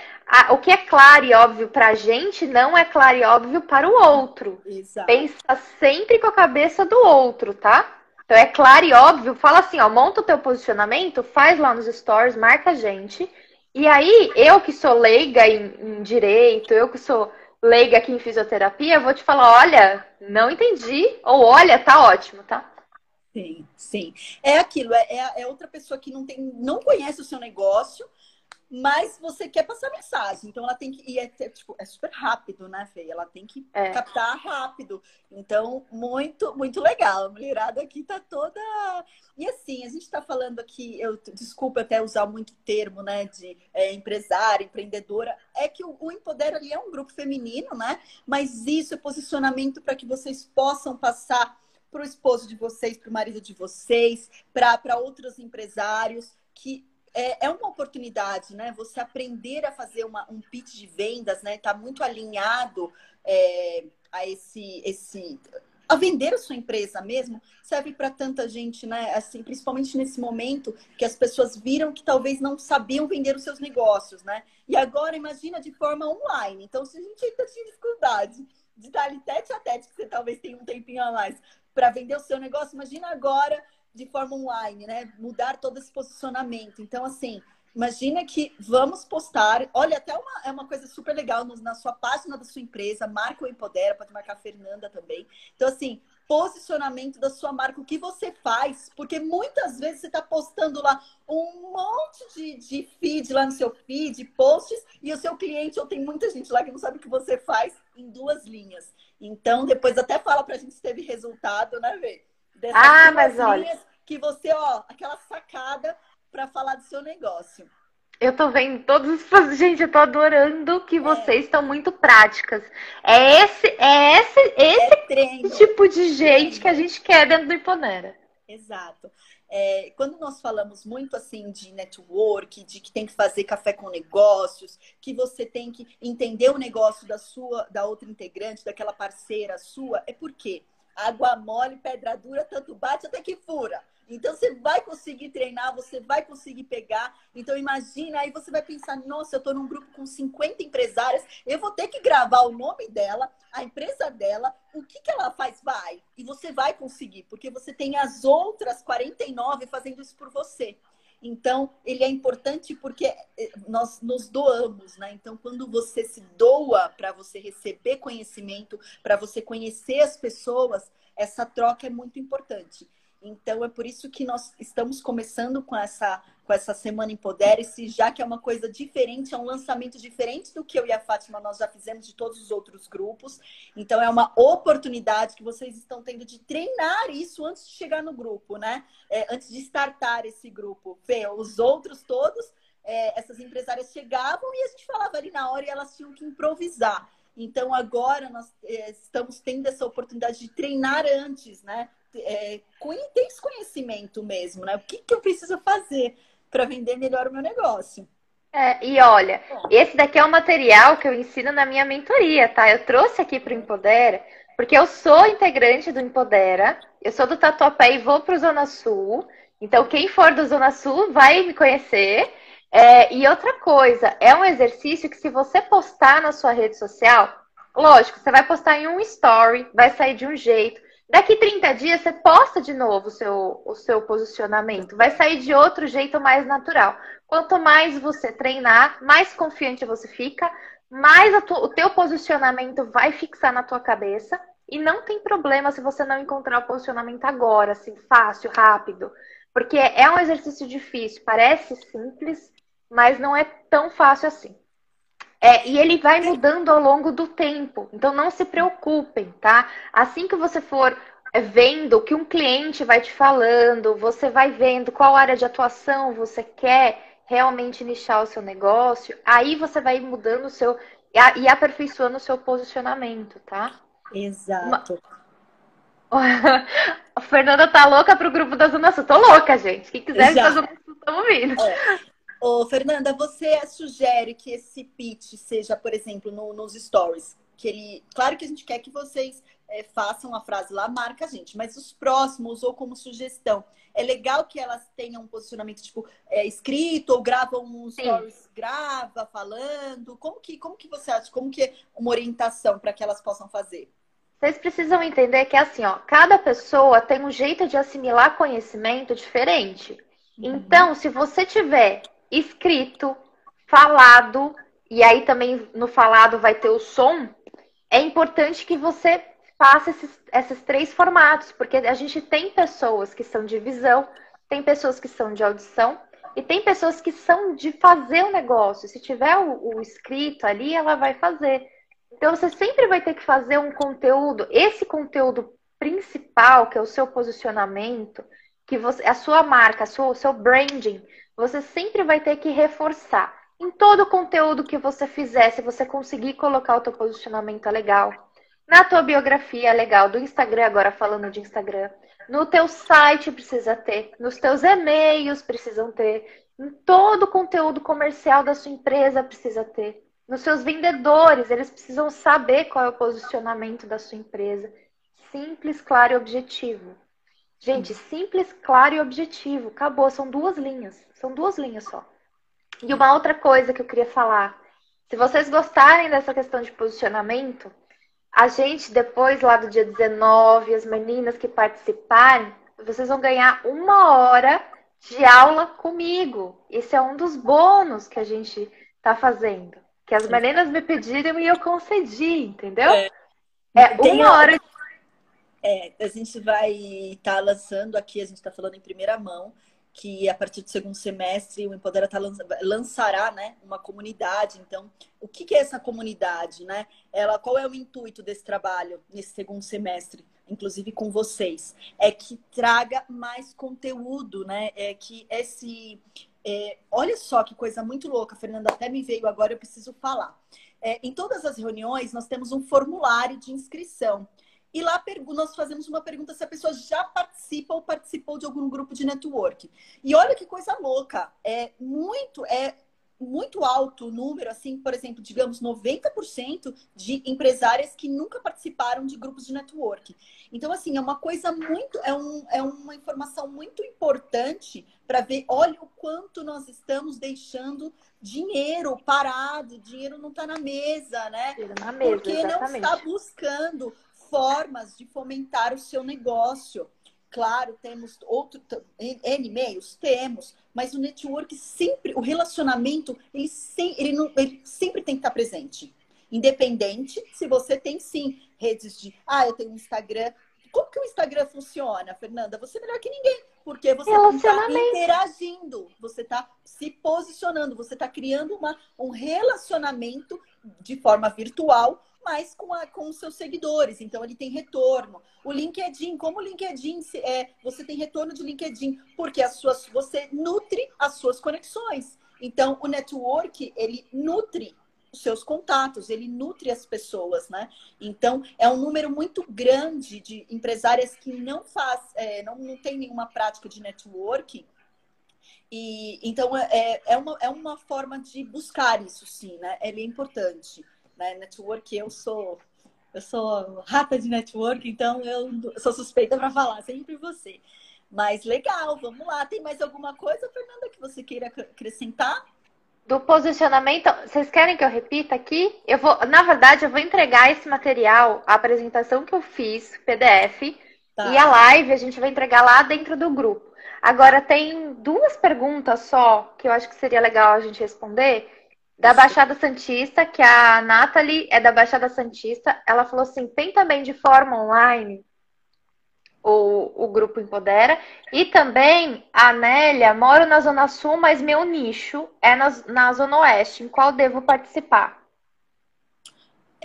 O que é claro e óbvio para a gente não é claro e óbvio para o outro. Exato. Pensa sempre com a cabeça do outro, tá? Então é claro e óbvio. Fala assim, ó, monta o teu posicionamento, faz lá nos stories, marca a gente. E aí, eu que sou leiga em, em direito, eu que sou leiga aqui em fisioterapia, eu vou te falar, olha, não entendi, ou olha, tá ótimo, tá? Sim, sim. É aquilo, é, é, é outra pessoa que não tem, não conhece o seu negócio, mas você quer passar mensagem. Então ela tem que. E é, é, tipo, é super rápido, né, Fê? Ela tem que é. captar rápido. Então, muito, muito legal. A mulherada aqui tá toda. E assim, a gente tá falando aqui, eu desculpa até usar muito termo, né, de é, empresária, empreendedora. É que o, o ali é um grupo feminino, né? Mas isso é posicionamento para que vocês possam passar para o esposo de vocês, para o marido de vocês, para outros empresários que é, é uma oportunidade, né? Você aprender a fazer uma, um pitch de vendas, né? Tá muito alinhado é, a esse, esse a vender a sua empresa mesmo serve para tanta gente, né? Assim, principalmente nesse momento que as pessoas viram que talvez não sabiam vender os seus negócios, né? E agora imagina de forma online. Então, se a gente ainda tinha dificuldade de dar ali tete a tete, que você talvez tenha um tempinho a mais para vender o seu negócio, imagina agora de forma online, né? Mudar todo esse posicionamento. Então, assim, imagina que vamos postar. Olha, até uma, é uma coisa super legal no, na sua página da sua empresa, marca o Empodera, pode marcar a Fernanda também. Então, assim, posicionamento da sua marca, o que você faz, porque muitas vezes você está postando lá um monte de, de feed lá no seu feed, posts, e o seu cliente, ou tem muita gente lá que não sabe o que você faz, em duas linhas. Então, depois até fala pra gente se teve resultado, né, Vê? Ah, mas olha. Que você, ó, aquela sacada para falar do seu negócio. Eu tô vendo todos os. Gente, eu tô adorando que é. vocês estão muito práticas. É esse, é esse, esse é tipo de gente que a gente quer dentro do Iponera. Exato. É, quando nós falamos muito assim de network, de que tem que fazer café com negócios, que você tem que entender o negócio da sua, da outra integrante, daquela parceira sua, é porque água mole, pedra dura, tanto bate até que fura. Então você vai conseguir treinar, você vai conseguir pegar. Então imagina, aí você vai pensar, nossa, eu estou num grupo com 50 empresárias, eu vou ter que gravar o nome dela, a empresa dela, o que, que ela faz? Vai. E você vai conseguir, porque você tem as outras 49 fazendo isso por você. Então, ele é importante porque eh, nós nos doamos, né? Então, quando você se doa para você receber conhecimento, para você conhecer as pessoas, essa troca é muito importante. Então é por isso que nós estamos começando com essa, com essa Semana Empodere-se, já que é uma coisa diferente, é um lançamento diferente do que eu e a Fátima nós já fizemos de todos os outros grupos. Então é uma oportunidade que vocês estão tendo de treinar isso antes de chegar no grupo, né? É, antes de startar esse grupo. Fê, os outros todos, é, essas empresárias chegavam e a gente falava ali na hora e elas tinham que improvisar. Então agora nós é, estamos tendo essa oportunidade de treinar antes, né? É, ter esse conhecimento mesmo, né? O que, que eu preciso fazer para vender melhor o meu negócio? É, e olha, esse daqui é o material que eu ensino na minha mentoria, tá? Eu trouxe aqui para o Empodera, porque eu sou integrante do Empodera, eu sou do Tatuapé e vou para o Zona Sul. Então, quem for do Zona Sul vai me conhecer. É, e outra coisa, é um exercício que se você postar na sua rede social, lógico, você vai postar em um story, vai sair de um jeito. Daqui 30 dias você posta de novo o seu, o seu posicionamento. Vai sair de outro jeito mais natural. Quanto mais você treinar, mais confiante você fica, mais o teu posicionamento vai fixar na tua cabeça. E não tem problema se você não encontrar o posicionamento agora, assim, fácil, rápido. Porque é um exercício difícil, parece simples, mas não é tão fácil assim. É, e ele vai mudando ao longo do tempo. Então não se preocupem, tá? Assim que você for vendo o que um cliente vai te falando, você vai vendo qual área de atuação você quer realmente nichar o seu negócio, aí você vai mudando o seu e aperfeiçoando o seu posicionamento, tá? Exato. A Fernanda tá louca pro grupo da Zona Sul. Tô louca, gente. Quem quiser pra Zona Sul, estamos vindo. É. Ô, Fernanda, você sugere que esse pitch seja, por exemplo, no, nos stories? Que ele, claro que a gente quer que vocês é, façam a frase lá, marca a gente, mas os próximos ou como sugestão, é legal que elas tenham um posicionamento tipo é, escrito ou gravam um stories, Sim. grava falando. Como que, como que você acha? Como que é uma orientação para que elas possam fazer? Vocês precisam entender que assim, ó, cada pessoa tem um jeito de assimilar conhecimento diferente. Uhum. Então, se você tiver escrito, falado, e aí também no falado vai ter o som, é importante que você faça esses, esses três formatos, porque a gente tem pessoas que são de visão, tem pessoas que são de audição e tem pessoas que são de fazer o negócio. Se tiver o, o escrito ali, ela vai fazer. Então você sempre vai ter que fazer um conteúdo, esse conteúdo principal, que é o seu posicionamento, que você, a sua marca, a sua, o seu branding, você sempre vai ter que reforçar. Em todo o conteúdo que você fizer, se você conseguir colocar o teu posicionamento legal, na tua biografia legal do Instagram, agora falando de Instagram, no teu site precisa ter, nos teus e-mails precisam ter, em todo o conteúdo comercial da sua empresa precisa ter, nos seus vendedores, eles precisam saber qual é o posicionamento da sua empresa. Simples, claro e objetivo. Gente, simples, claro e objetivo. Acabou, são duas linhas. São duas linhas só. E uma outra coisa que eu queria falar. Se vocês gostarem dessa questão de posicionamento, a gente, depois lá do dia 19, as meninas que participarem, vocês vão ganhar uma hora de aula comigo. Esse é um dos bônus que a gente está fazendo. Que as meninas me pediram e eu concedi, entendeu? É, é uma hora de é, a gente vai estar tá lançando aqui, a gente está falando em primeira mão, que a partir do segundo semestre o Empodera tá lançará né, uma comunidade. Então, o que, que, é essa comunidade? Né? Ela, qual é o intuito desse trabalho nesse segundo semestre, inclusive com vocês? É que traga mais conteúdo, né? É que esse. É, olha só que coisa muito louca, Fernanda, até me veio agora, eu preciso falar. É, em todas as reuniões, nós temos um formulário de inscrição. E lá nós fazemos uma pergunta se a pessoa já participa ou participou de algum grupo de network. E olha que coisa louca, é muito, é muito alto o número, assim, por exemplo, digamos 90% de empresárias que nunca participaram de grupos de network. Então, assim, é uma coisa muito, é, um, é uma informação muito importante para ver, olha o quanto nós estamos deixando dinheiro parado, dinheiro não está na mesa, né? Na mesa, Porque exatamente. não está buscando formas de fomentar o seu negócio. Claro, temos outro N meios, temos, mas o network sempre, o relacionamento, ele, sem, ele, não, ele sempre tem que estar presente. Independente se você tem sim redes de, ah, eu tenho Instagram. Como que o Instagram funciona, Fernanda? Você é melhor que ninguém, porque você está interagindo, você está se posicionando, você está criando uma, um relacionamento de forma virtual mas com, a, com os seus seguidores. Então, ele tem retorno. O LinkedIn, como o LinkedIn é, você tem retorno de LinkedIn? Porque as suas, você nutre as suas conexões. Então, o network, ele nutre os seus contatos, ele nutre as pessoas, né? Então, é um número muito grande de empresárias que não faz, é, não, não tem nenhuma prática de network. E, então, é, é, uma, é uma forma de buscar isso, sim, né? Ele é importante né? Network, eu sou eu sou rata de network, então eu sou suspeita para falar sempre você. Mas legal, vamos lá. Tem mais alguma coisa, Fernanda, que você queira acrescentar? Do posicionamento, vocês querem que eu repita aqui? Eu vou, na verdade, eu vou entregar esse material, a apresentação que eu fiz, PDF, tá. e a live a gente vai entregar lá dentro do grupo. Agora tem duas perguntas só que eu acho que seria legal a gente responder da Baixada Santista, que a Nathalie é da Baixada Santista. Ela falou assim: tem também de forma online o, o grupo Empodera. E também a Amélia, moro na Zona Sul, mas meu nicho é na, na Zona Oeste. Em qual devo participar?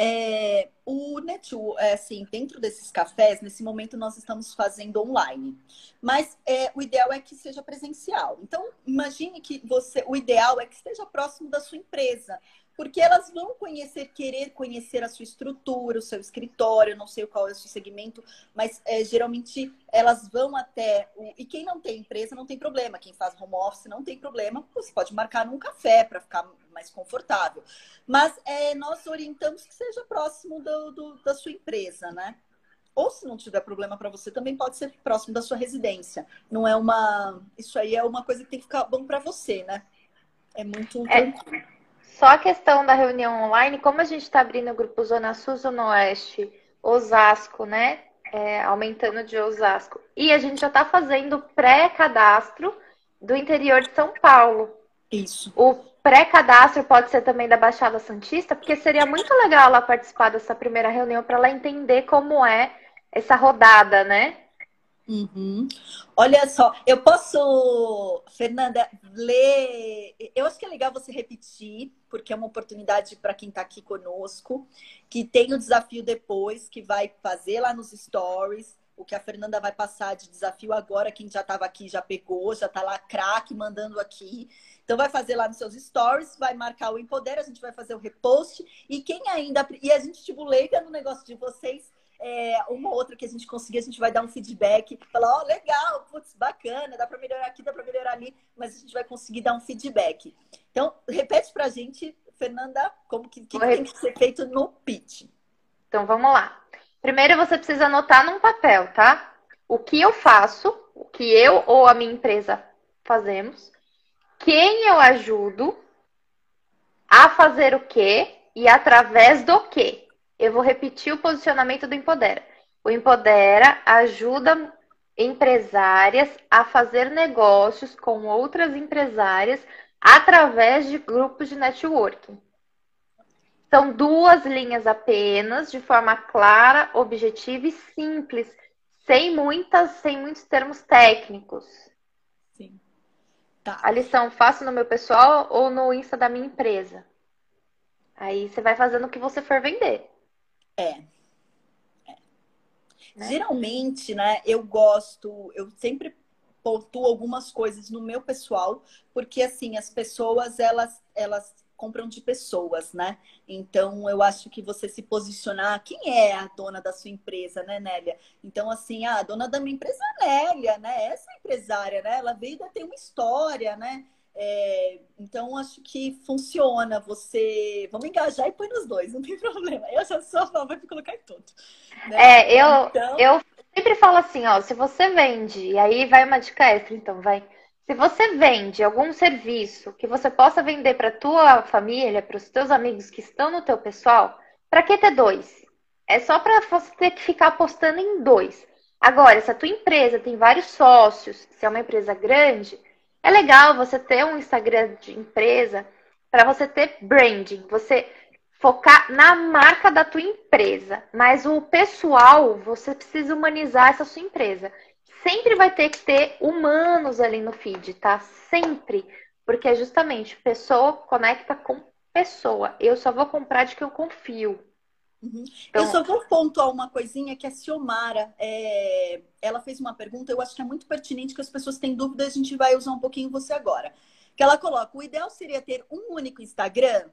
É, o network, é, assim, dentro desses cafés, nesse momento nós estamos fazendo online. Mas é, o ideal é que seja presencial. Então, imagine que você, o ideal é que esteja próximo da sua empresa. Porque elas vão conhecer, querer conhecer a sua estrutura, o seu escritório, não sei qual é o seu segmento, mas é, geralmente elas vão até. O... E quem não tem empresa não tem problema, quem faz home office não tem problema, você pode marcar num café para ficar mais confortável. Mas é, nós orientamos que seja próximo do, do, da sua empresa, né? Ou se não tiver problema para você, também pode ser próximo da sua residência. Não é uma. Isso aí é uma coisa que tem que ficar bom para você, né? É muito. É. Só a questão da reunião online, como a gente está abrindo o grupo Zona Sul, Zona Oeste, Osasco, né? É, aumentando de Osasco. E a gente já está fazendo pré-cadastro do interior de São Paulo. Isso. O pré-cadastro pode ser também da Baixada Santista, porque seria muito legal ela participar dessa primeira reunião para ela entender como é essa rodada, né? Uhum. Olha só, eu posso, Fernanda, ler. Eu acho que é legal você repetir, porque é uma oportunidade para quem está aqui conosco, que tem o desafio depois, que vai fazer lá nos stories. O que a Fernanda vai passar de desafio agora, quem já estava aqui já pegou, já está lá craque mandando aqui. Então vai fazer lá nos seus stories, vai marcar o Empodera, a gente vai fazer o repost. E quem ainda. E a gente, tipo, leiga no negócio de vocês é, uma outra que a gente conseguir, a gente vai dar um feedback, falar, ó, oh, legal, putz, bacana, dá para melhorar aqui, dá para melhorar ali, mas a gente vai conseguir dar um feedback. Então, repete para a gente, Fernanda, como que, que tem que ser feito no pitch. Então, vamos lá. Primeiro, você precisa anotar num papel, tá? O que eu faço, o que eu ou a minha empresa fazemos, quem eu ajudo a fazer o quê e através do quê. Eu vou repetir o posicionamento do Empodera. O Empodera ajuda empresárias a fazer negócios com outras empresárias através de grupos de networking. São duas linhas apenas, de forma clara, objetiva e simples, sem muitas, sem muitos termos técnicos. Sim. Tá. A lição faço no meu pessoal ou no Insta da minha empresa. Aí você vai fazendo o que você for vender. É. é. Né? Geralmente, né, eu gosto, eu sempre pontuo algumas coisas no meu pessoal, porque assim, as pessoas, elas, elas compram de pessoas, né? Então, eu acho que você se posicionar, quem é a dona da sua empresa, né, Nélia? Então, assim, ah, a dona da minha empresa é a Nélia, né? Essa empresária, né? Ela veio ter uma história, né? É, então, acho que funciona. Você. Vamos engajar e põe nos dois, não tem problema. Eu já sou a favor de colocar em tudo. Né? É, eu, então... eu sempre falo assim: ó, se você vende, e aí vai uma dica extra, então, vai. Se você vende algum serviço que você possa vender para tua família, para os teus amigos que estão no teu pessoal, para que ter dois? É só para você ter que ficar apostando em dois. Agora, se a tua empresa tem vários sócios, se é uma empresa grande, é legal você ter um Instagram de empresa para você ter branding, você focar na marca da tua empresa, mas o pessoal, você precisa humanizar essa sua empresa. Sempre vai ter que ter humanos ali no feed, tá? Sempre, porque é justamente pessoa conecta com pessoa. Eu só vou comprar de que eu confio. Uhum. Então... Eu só vou pontuar uma coisinha que a Ciomara, é... ela fez uma pergunta, eu acho que é muito pertinente, que as pessoas têm dúvida, a gente vai usar um pouquinho você agora. Que ela coloca, o ideal seria ter um único Instagram?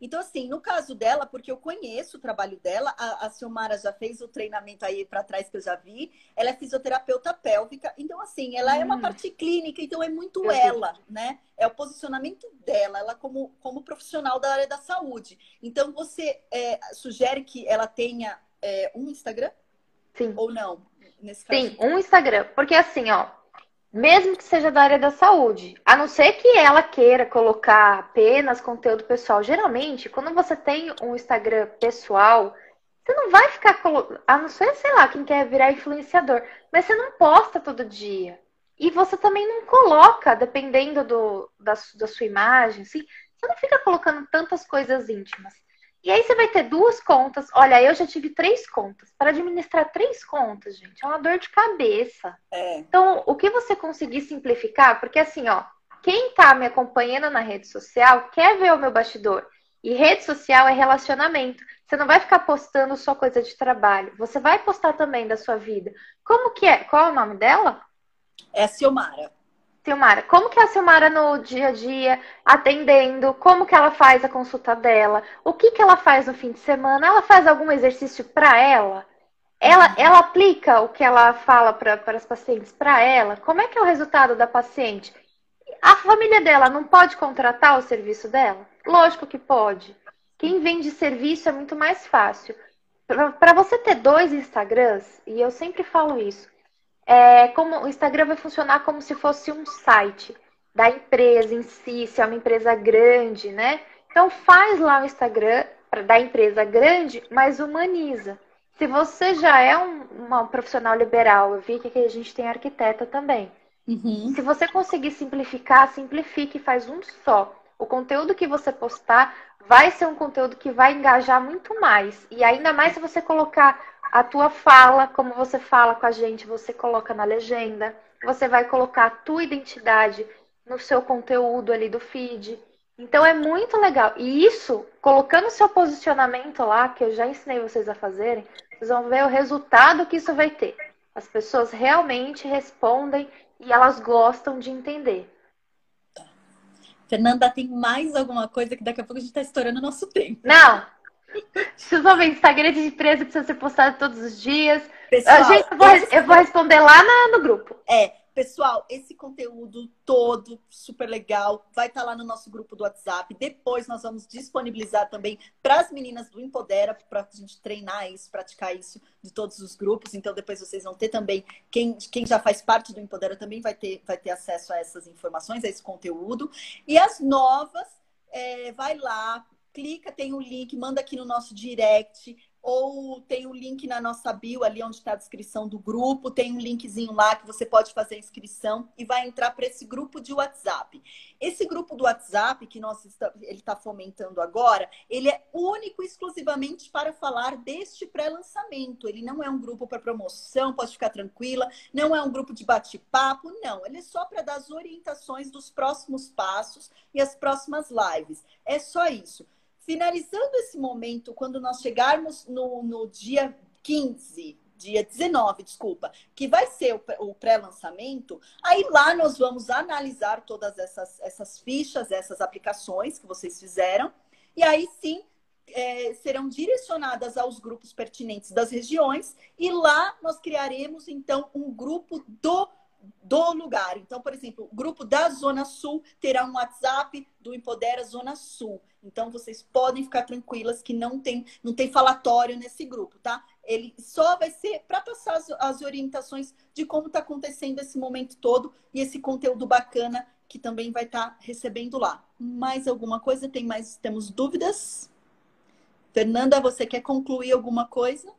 Então, assim, no caso dela, porque eu conheço o trabalho dela, a, a Silmara já fez o treinamento aí para trás que eu já vi, ela é fisioterapeuta pélvica, então, assim, ela hum. é uma hum. parte clínica, então é muito eu ela, né? É o posicionamento dela, ela como, como profissional da área da saúde. Então, você é, sugere que ela tenha é, um Instagram? Sim. Ou não? Nesse caso? Sim, um Instagram. Porque assim, ó, mesmo que seja da área da saúde. A não ser que ela queira colocar apenas conteúdo pessoal. Geralmente, quando você tem um Instagram pessoal, você não vai ficar. A não ser, sei lá, quem quer virar influenciador. Mas você não posta todo dia. E você também não coloca, dependendo do, da, da sua imagem, assim, você não fica colocando tantas coisas íntimas. E aí você vai ter duas contas. Olha, eu já tive três contas. Para administrar três contas, gente, é uma dor de cabeça. É. Então, o que você conseguir simplificar, porque assim, ó, quem tá me acompanhando na rede social quer ver o meu bastidor. E rede social é relacionamento. Você não vai ficar postando só coisa de trabalho. Você vai postar também da sua vida. Como que é? Qual é o nome dela? É a Ciomara. Silmara, como que é a Silmara no dia a dia, atendendo, como que ela faz a consulta dela, o que que ela faz no fim de semana, ela faz algum exercício para ela? Ela, uhum. ela aplica o que ela fala para as pacientes para ela? Como é que é o resultado da paciente? A família dela não pode contratar o serviço dela? Lógico que pode. Quem vende serviço é muito mais fácil. Para você ter dois Instagrams, e eu sempre falo isso, é como o Instagram vai funcionar como se fosse um site da empresa em si, se é uma empresa grande, né? Então faz lá o Instagram da empresa grande, mas humaniza. Se você já é um, uma profissional liberal, eu vi que aqui a gente tem arquiteta também. Uhum. Se você conseguir simplificar, simplifique e faz um só. O conteúdo que você postar vai ser um conteúdo que vai engajar muito mais. E ainda mais se você colocar a tua fala, como você fala com a gente, você coloca na legenda. Você vai colocar a tua identidade no seu conteúdo ali do feed. Então é muito legal. E isso, colocando o seu posicionamento lá, que eu já ensinei vocês a fazerem, vocês vão ver o resultado que isso vai ter. As pessoas realmente respondem e elas gostam de entender. Fernanda, tem mais alguma coisa que daqui a pouco a gente está estourando o nosso tempo. Não! Deixa ver, Instagram de empresa precisa ser postado todos os dias. Pessoal, gente, eu vou, eu vou responder lá na, no grupo. É, Pessoal, esse conteúdo todo super legal vai estar tá lá no nosso grupo do WhatsApp. Depois nós vamos disponibilizar também para as meninas do Empodera, para a gente treinar isso, praticar isso de todos os grupos. Então depois vocês vão ter também, quem, quem já faz parte do Empodera também vai ter, vai ter acesso a essas informações, a esse conteúdo. E as novas, é, vai lá, clica, tem o um link, manda aqui no nosso direct ou tem o um link na nossa bio, ali onde está a descrição do grupo, tem um linkzinho lá que você pode fazer a inscrição e vai entrar para esse grupo de WhatsApp. Esse grupo do WhatsApp que nós está, ele está fomentando agora, ele é único exclusivamente para falar deste pré-lançamento. Ele não é um grupo para promoção, pode ficar tranquila, não é um grupo de bate-papo, não. Ele é só para dar as orientações dos próximos passos e as próximas lives. É só isso. Finalizando esse momento, quando nós chegarmos no, no dia 15, dia 19, desculpa, que vai ser o pré-lançamento, aí lá nós vamos analisar todas essas, essas fichas, essas aplicações que vocês fizeram, e aí sim é, serão direcionadas aos grupos pertinentes das regiões, e lá nós criaremos então um grupo do do lugar. Então, por exemplo, o grupo da Zona Sul terá um WhatsApp do Empodera Zona Sul. Então, vocês podem ficar tranquilas que não tem, não tem falatório nesse grupo, tá? Ele só vai ser para passar as, as, orientações de como está acontecendo esse momento todo e esse conteúdo bacana que também vai estar tá recebendo lá. Mais alguma coisa? Tem mais? Temos dúvidas? Fernanda, você quer concluir alguma coisa?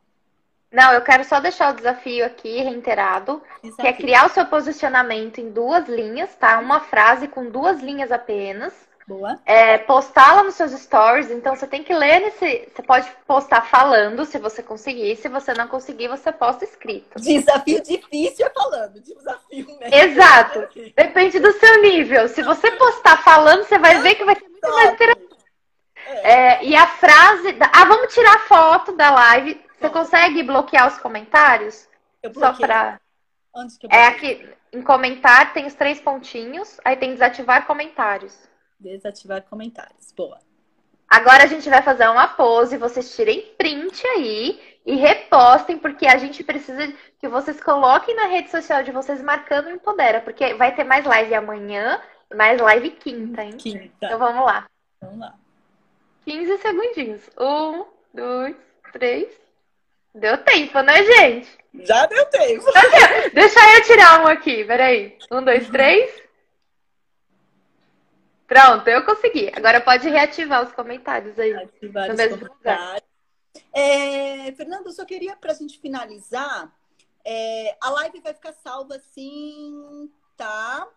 Não, eu quero só deixar o desafio aqui reiterado, desafio. que é criar o seu posicionamento em duas linhas, tá? Uma frase com duas linhas apenas. Boa. É, postá-la nos seus stories, então você tem que ler nesse. Você pode postar falando, se você conseguir. Se você não conseguir, você posta escrito. Desafio difícil é falando, desafio mesmo. Exato. Depende do seu nível. Se você postar falando, você vai ver que vai ser muito mais interessante. É. É, e a frase. Ah, vamos tirar foto da live você consegue bloquear os comentários? Eu Só pra... Antes que eu é aqui, em comentar tem os três pontinhos, aí tem desativar comentários. Desativar comentários, boa. Agora a gente vai fazer uma pose, vocês tirem print aí e repostem, porque a gente precisa que vocês coloquem na rede social de vocês marcando Empodera, porque vai ter mais live amanhã, mais live quinta, hein? Quinta. Então vamos lá. Vamos lá. 15 segundinhos. Um, dois, três, Deu tempo, né, gente? Já deu tempo. Deixa eu tirar um aqui, peraí. Um, dois, três. Pronto, eu consegui. Agora pode reativar os comentários aí. Ativar os comentários. É, Fernando, eu só queria, para a gente finalizar, é, a live vai ficar salva assim, tá?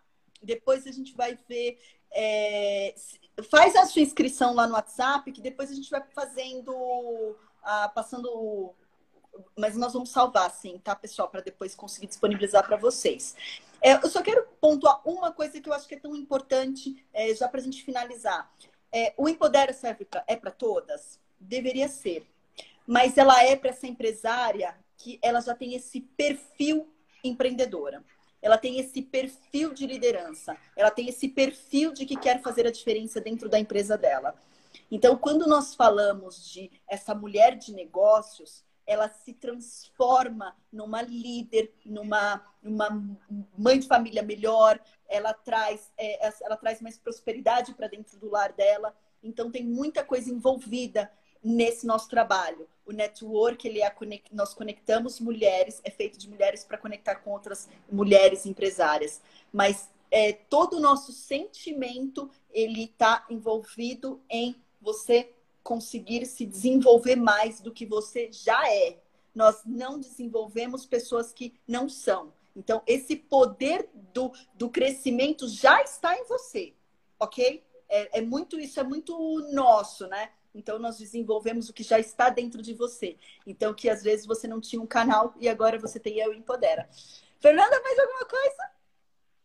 Depois a gente vai ver. É, faz a sua inscrição lá no WhatsApp, que depois a gente vai fazendo, ah, passando mas nós vamos salvar, sim, tá, pessoal, para depois conseguir disponibilizar para vocês. É, eu só quero pontuar uma coisa que eu acho que é tão importante, é, já para a gente finalizar. É, o Empodera serve pra, é para todas? Deveria ser. Mas ela é para essa empresária que ela já tem esse perfil empreendedora. ela tem esse perfil de liderança, ela tem esse perfil de que quer fazer a diferença dentro da empresa dela. Então, quando nós falamos de essa mulher de negócios, ela se transforma numa líder, numa, numa mãe de família melhor, ela traz, é, ela traz mais prosperidade para dentro do lar dela. Então, tem muita coisa envolvida nesse nosso trabalho. O network, ele é nós conectamos mulheres, é feito de mulheres para conectar com outras mulheres empresárias. Mas é, todo o nosso sentimento, ele está envolvido em você conseguir se desenvolver mais do que você já é. Nós não desenvolvemos pessoas que não são. Então, esse poder do, do crescimento já está em você, ok? É, é muito isso, é muito nosso, né? Então, nós desenvolvemos o que já está dentro de você. Então, que às vezes você não tinha um canal e agora você tem Eu Empodera. Fernanda, mais alguma coisa?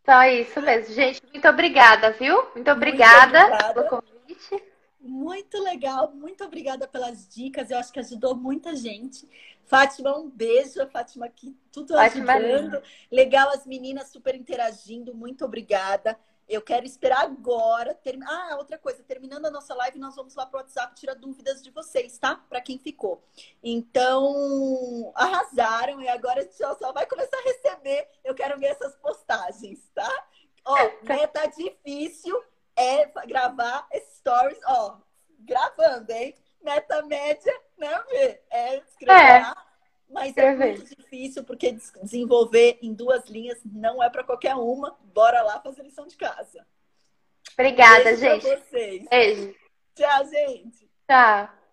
Só isso mesmo. Gente, muito obrigada, viu? Muito obrigada, muito obrigada. pelo convite. Muito legal, muito obrigada pelas dicas. Eu acho que ajudou muita gente. Fátima, um beijo. A Fátima aqui, tudo Fátima ajudando. Legal, as meninas super interagindo. Muito obrigada. Eu quero esperar agora. Term... Ah, outra coisa, terminando a nossa live, nós vamos lá para o WhatsApp tirar dúvidas de vocês, tá? Para quem ficou. Então, arrasaram e agora a gente só vai começar a receber. Eu quero ver essas postagens, tá? Ó, meta difícil é gravar stories, ó, gravando, hein? Meta média, né, Vê? É escrever. É. Mas é muito difícil porque desenvolver em duas linhas não é para qualquer uma. Bora lá fazer lição de casa. Obrigada, Beijo gente. Pra vocês. Beijo. Tchau, gente. Tchau.